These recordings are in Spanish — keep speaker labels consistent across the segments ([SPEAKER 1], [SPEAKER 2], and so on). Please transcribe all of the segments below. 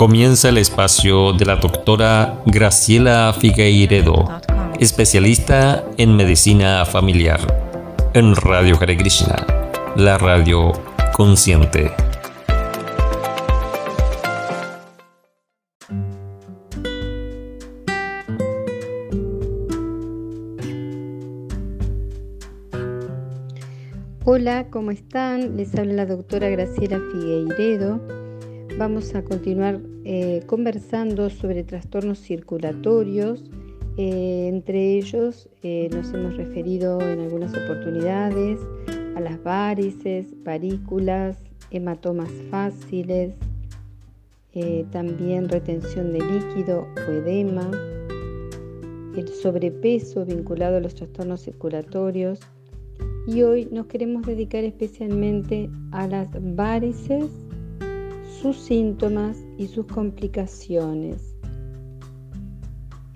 [SPEAKER 1] Comienza el espacio de la doctora Graciela Figueiredo, especialista en medicina familiar, en Radio Hare Krishna, la radio consciente.
[SPEAKER 2] Hola, ¿cómo están? Les habla la doctora Graciela Figueiredo. Vamos a continuar eh, conversando sobre trastornos circulatorios. Eh, entre ellos eh, nos hemos referido en algunas oportunidades a las varices, varículas, hematomas fáciles, también retención de líquido o edema, el sobrepeso vinculado a los trastornos circulatorios y hoy nos queremos dedicar especialmente a las varices, sus síntomas y sus complicaciones.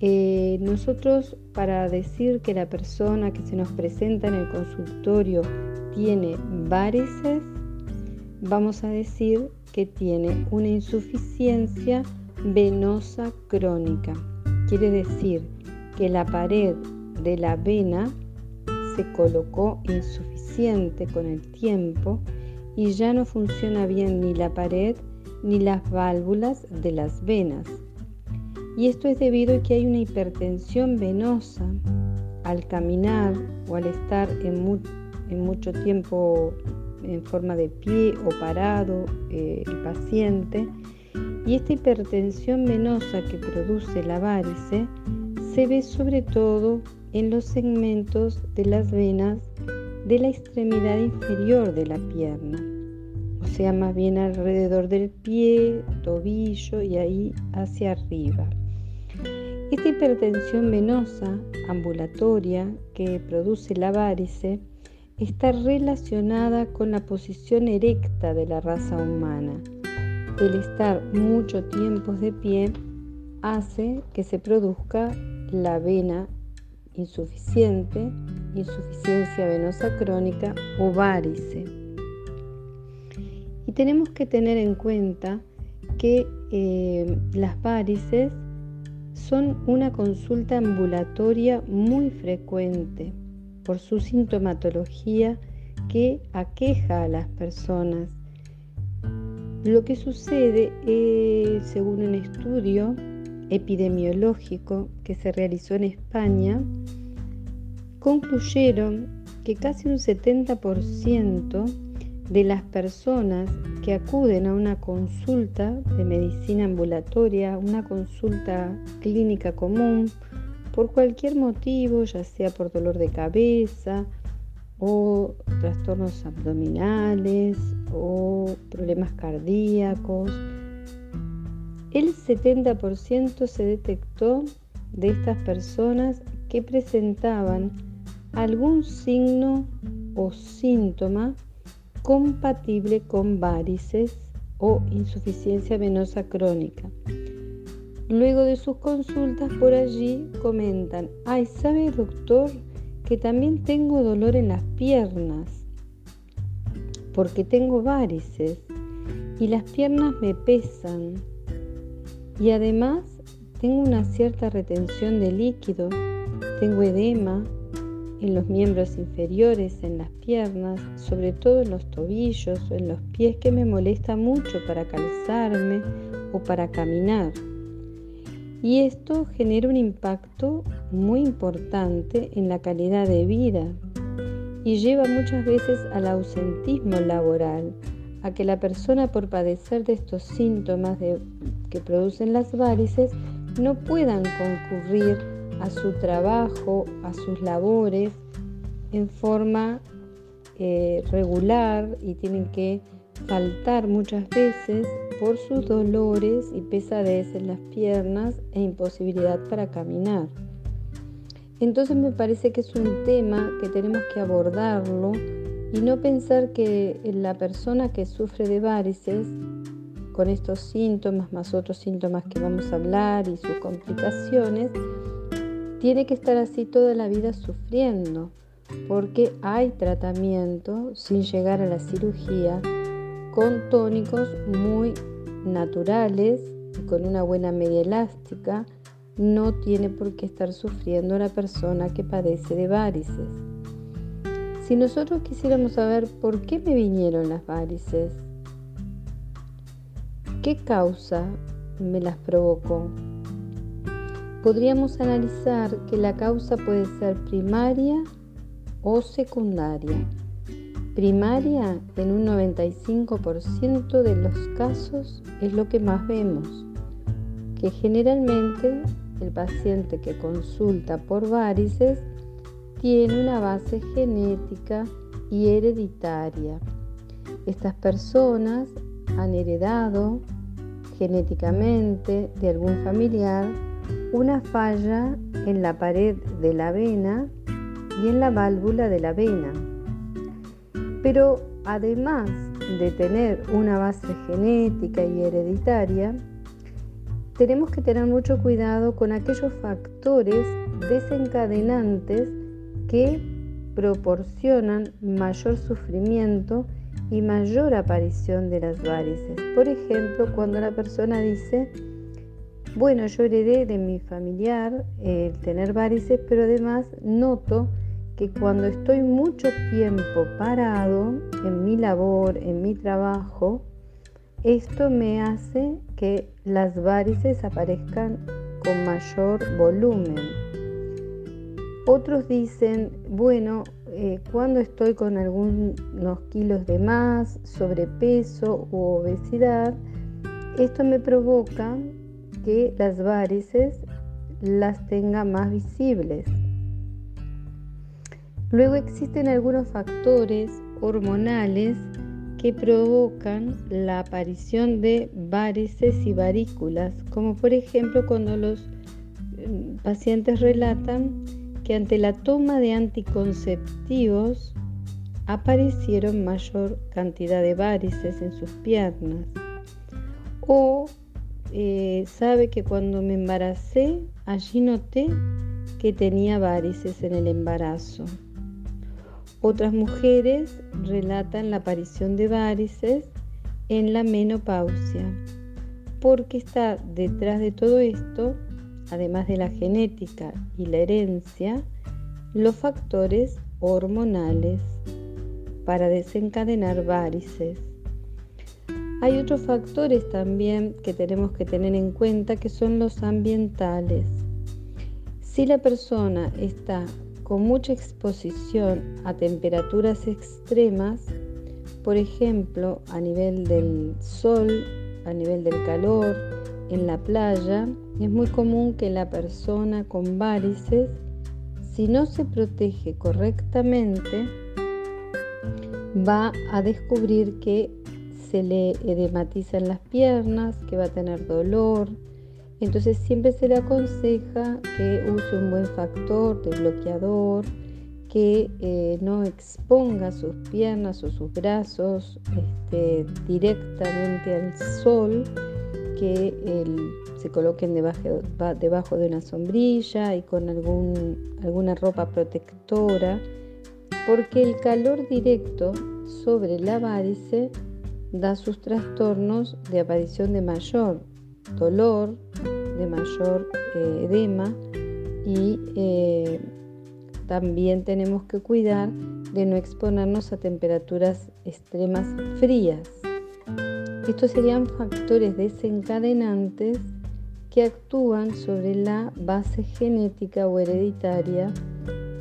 [SPEAKER 2] Eh, nosotros para decir que la persona que se nos presenta en el consultorio tiene varices, vamos a decir que tiene una insuficiencia venosa crónica. Quiere decir que la pared de la vena se colocó insuficiente con el tiempo y ya no funciona bien ni la pared ni las válvulas de las venas. Y esto es debido a que hay una hipertensión venosa al caminar o al estar en, mucho tiempo en forma de pie o parado eh, el paciente. Y esta hipertensión venosa que produce la varice se ve sobre todo en los segmentos de las venas de la extremidad inferior de la pierna, sea, más bien alrededor del pie, tobillo y ahí hacia arriba. Esta hipertensión venosa ambulatoria que produce la varice está relacionada con la posición erecta de la raza humana. El estar mucho tiempo de pie hace que se produzca la vena insuficiente, insuficiencia venosa crónica o varice. Tenemos que tener en cuenta que eh, las varices son una consulta ambulatoria muy frecuente por su sintomatología que aqueja a las personas. Lo que sucede, eh, según un estudio epidemiológico que se realizó en España, concluyeron que casi un 70% de las personas que acuden a una consulta de medicina ambulatoria, una consulta clínica común, por cualquier motivo, ya sea por dolor de cabeza o trastornos abdominales o problemas cardíacos, el 70% se detectó de estas personas que presentaban algún signo o síntoma compatible con varices o insuficiencia venosa crónica. Luego de sus consultas por allí comentan, ay, ¿sabe doctor que también tengo dolor en las piernas? Porque tengo varices y las piernas me pesan y además tengo una cierta retención de líquido, tengo edema, en los miembros inferiores, en las piernas, sobre todo en los tobillos o en los pies que me molesta mucho para calzarme o para caminar. Y esto genera un impacto muy importante en la calidad de vida y lleva muchas veces al ausentismo laboral, a que la persona por padecer de estos síntomas que producen las varices no puedan concurrir a su trabajo, a sus labores en forma eh, regular y tienen que faltar muchas veces por sus dolores y pesadez en las piernas e imposibilidad para caminar. Entonces me parece que es un tema que tenemos que abordarlo y no pensar que la persona que sufre de varices con estos síntomas más otros síntomas que vamos a hablar y sus complicaciones, tiene que estar así toda la vida sufriendo, porque hay tratamiento sin llegar a la cirugía con tónicos muy naturales con una buena media elástica, no tiene por qué estar sufriendo la persona que padece de varices. Si nosotros quisiéramos saber por qué me vinieron las varices, qué causa me las provocó, podríamos analizar que la causa puede ser primaria o secundaria. Primaria en un 95% de los casos es lo que más vemos, que generalmente el paciente que consulta por varices tiene una base genética y hereditaria. Estas personas han heredado genéticamente de algún familiar una falla en la pared de la vena y en la válvula de la vena. Pero además de tener una base genética y hereditaria, tenemos que tener mucho cuidado con aquellos factores desencadenantes que proporcionan mayor sufrimiento y mayor aparición de las varices. Por ejemplo, cuando la persona dice, bueno, yo heredé de mi familiar el tener varices, pero además noto que cuando estoy mucho tiempo parado en mi labor, en mi trabajo, esto me hace que las varices aparezcan con mayor volumen. Otros dicen, bueno, eh, cuando estoy con algunos kilos de más, sobrepeso u obesidad, esto me provoca que las varices las tenga más visibles. Luego existen algunos factores hormonales que provocan la aparición de varices y varículas, como por ejemplo cuando los mm, pacientes relatan que ante la toma de anticonceptivos aparecieron mayor cantidad de varices en sus piernas. O eh, sabe que cuando me embaracé, allí noté que tenía varices en el embarazo. Otras mujeres relatan la aparición de varices en la menopausia, porque está detrás de todo esto, además de la genética y la herencia, los factores hormonales para desencadenar varices. Hay otros factores también que tenemos que tener en cuenta que son los ambientales. Si la persona está con mucha exposición a temperaturas extremas, por ejemplo, a nivel del sol, a nivel del calor, en la playa, es muy común que la persona con varices, si no se protege correctamente, va a descubrir que se le edematizan las piernas, que va a tener dolor, entonces siempre se le aconseja que use un buen factor de bloqueador, que eh, no exponga sus piernas o sus brazos este, directamente al sol, que se coloquen debajo, debajo, de una sombrilla y con algún, alguna ropa protectora, porque el calor directo sobre la varice da sus trastornos de aparición de mayor dolor, de mayor eh, edema y eh, también tenemos que cuidar de no exponernos a temperaturas extremas frías. Estos serían factores desencadenantes que actúan sobre la base genética o hereditaria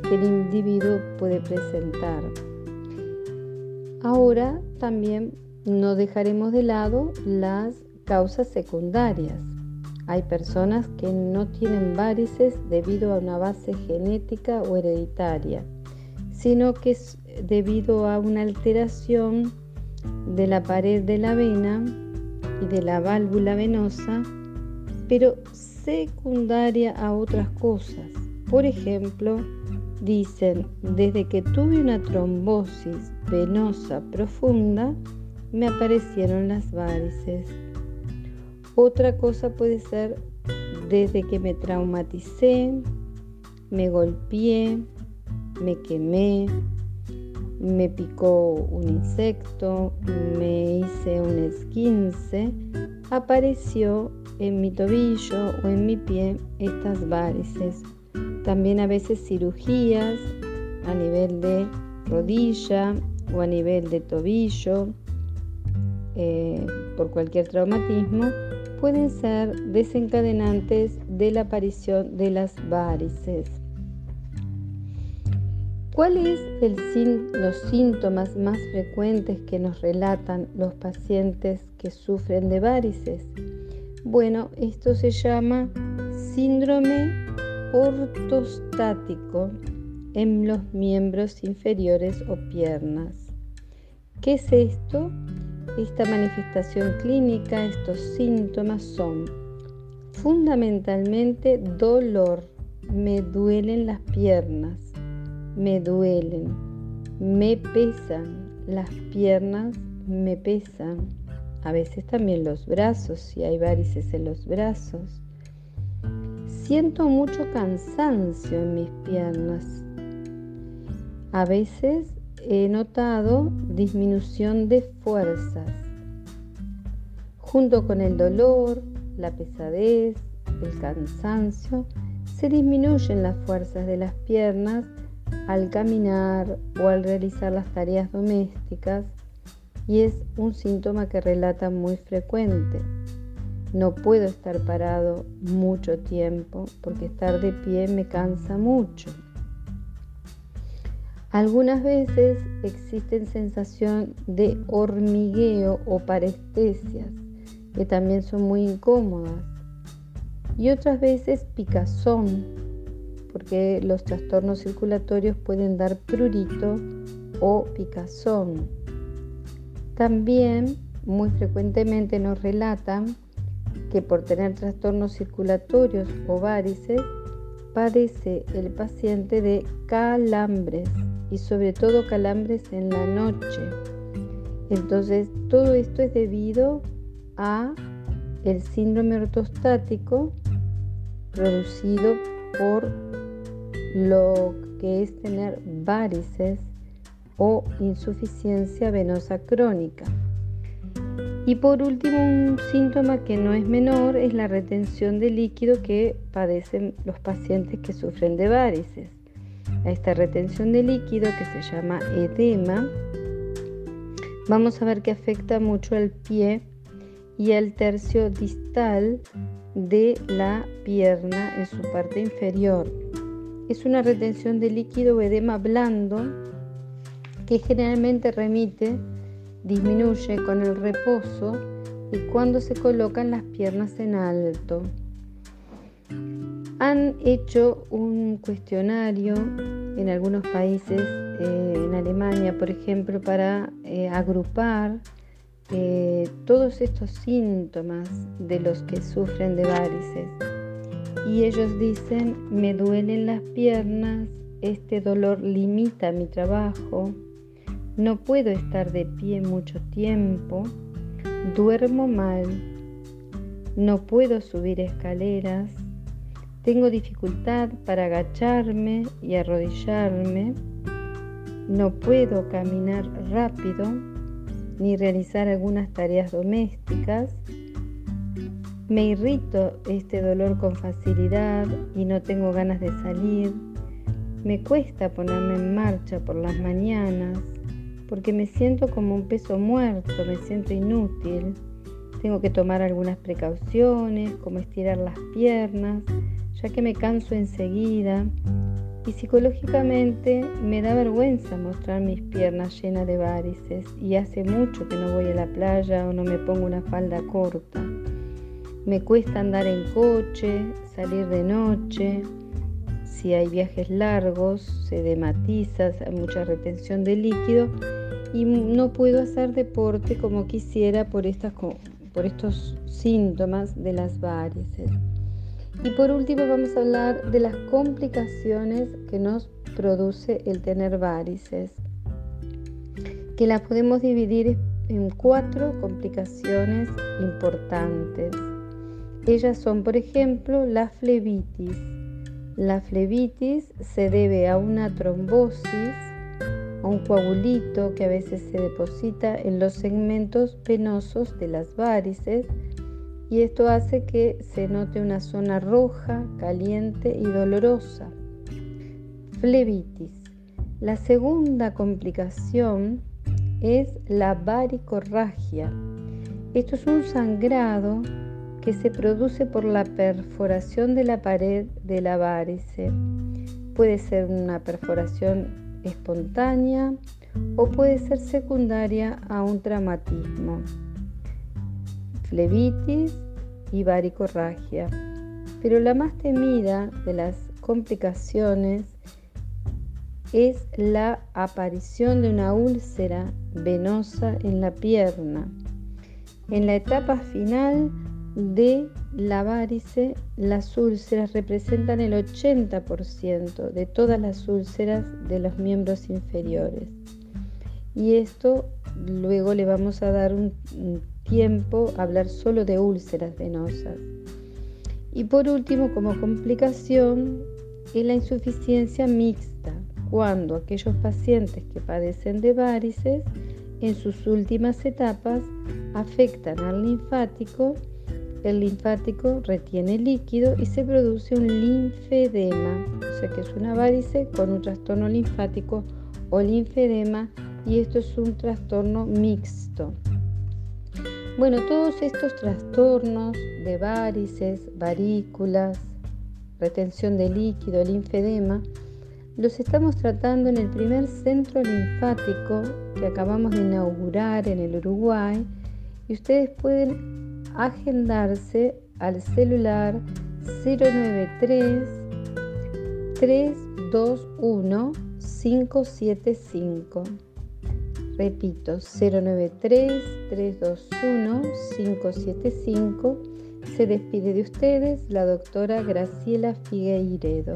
[SPEAKER 2] que el individuo puede presentar. Ahora también no dejaremos de lado las causas secundarias. Hay personas que no tienen varices debido a una base genética o hereditaria, sino que es debido a una alteración de la pared de la vena y de la válvula venosa, pero secundaria a otras cosas. Por ejemplo, dicen, desde que tuve una trombosis venosa profunda, me aparecieron las varices. Otra cosa puede ser desde que me traumaticé, me golpeé, me quemé, me picó un insecto, me hice un esquince, apareció en mi tobillo o en mi pie estas varices. También a veces cirugías a nivel de rodilla o a nivel de tobillo eh, por cualquier traumatismo pueden ser desencadenantes de la aparición de las varices. ¿Cuáles son los síntomas más frecuentes que nos relatan los pacientes que sufren de varices? Bueno, esto se llama síndrome ortostático en los miembros inferiores o piernas. ¿Qué es esto? Esta manifestación clínica, estos síntomas son fundamentalmente dolor, me duelen las piernas, me duelen, me pesan, las piernas me pesan, a veces también los brazos, si hay varices en los brazos. Siento mucho cansancio en mis piernas. A veces he notado disminución de fuerzas. Junto con el dolor, la pesadez, el cansancio, se disminuyen las fuerzas de las piernas al caminar o al realizar las tareas domésticas y es un síntoma que relata muy frecuente. No puedo estar parado mucho tiempo porque estar de pie me cansa mucho. Algunas veces existen sensación de hormigueo o parestesias, que también son muy incómodas. Y otras veces picazón, porque los trastornos circulatorios pueden dar prurito o picazón. También muy frecuentemente nos relatan que por tener trastornos circulatorios o varices, padece el paciente de calambres y sobre todo calambres en la noche. Entonces, todo esto es debido a el síndrome ortostático producido por lo que es tener varices o insuficiencia venosa crónica. Y por último, un síntoma que no es menor es la retención de líquido que padecen los pacientes que sufren de varices a esta retención de líquido que se llama edema, vamos a ver que afecta mucho al pie y al tercio distal de la pierna en su parte inferior. Es una retención de líquido o edema blando que generalmente remite, disminuye con el reposo y cuando se colocan las piernas en alto han hecho un cuestionario en algunos países, eh, en Alemania por ejemplo, para eh, agrupar eh, todos estos síntomas de los que sufren de varices. Y ellos dicen, me duelen las piernas, este dolor limita mi trabajo, no puedo estar de pie mucho tiempo, duermo mal, no puedo subir escaleras, tengo dificultad para agacharme y arrodillarme. No puedo caminar rápido ni realizar algunas tareas domésticas. Me irrito este dolor con facilidad y no tengo ganas de salir. Me cuesta ponerme en marcha por las mañanas porque me siento como un peso muerto, me siento inútil. Tengo que tomar algunas precauciones, como estirar las piernas, ya que me canso enseguida y psicológicamente me da vergüenza mostrar mis piernas llenas de varices y hace mucho que no voy a la playa o no me pongo una falda corta. Me cuesta andar en coche, salir de noche, si hay viajes largos, se dematiza, hay mucha retención de líquido y no puedo hacer deporte como quisiera por, estas, por estos síntomas de las varices. Y por último vamos a hablar de las complicaciones que nos produce el tener varices, que las podemos dividir en cuatro complicaciones importantes. Ellas son, por ejemplo, la flebitis. La flebitis se debe a una trombosis, a un coagulito que a veces se deposita en los segmentos venosos de las varices y esto hace que se note una zona roja, caliente y dolorosa. Flebitis. La segunda complicación es la varicorragia. Esto es un sangrado que se produce por la perforación de la pared de la varice. Puede ser una perforación espontánea o puede ser secundaria a un traumatismo. Flebitis y varicorragia. Pero la más temida de las complicaciones es la aparición de una úlcera venosa en la pierna. En la etapa final de la varice, las úlceras representan el 80% de todas las úlceras de los miembros inferiores. Y esto luego le vamos a dar un tiempo hablar solo de úlceras venosas. Y por último, como complicación, es la insuficiencia mixta, cuando aquellos pacientes que padecen de varices en sus últimas etapas afectan al linfático el linfático retiene líquido y se produce un linfedema, o sea que es una varice con un trastorno linfático o linfedema y esto es un trastorno mixto. Bueno, todos estos trastornos de varices, varículas, retención de líquido, linfedema, los estamos tratando en el primer centro linfático que acabamos de inaugurar en el Uruguay y ustedes pueden agendarse al celular 093 321 575. Repito, 093-321-575. Se despide de ustedes la doctora Graciela Figueiredo.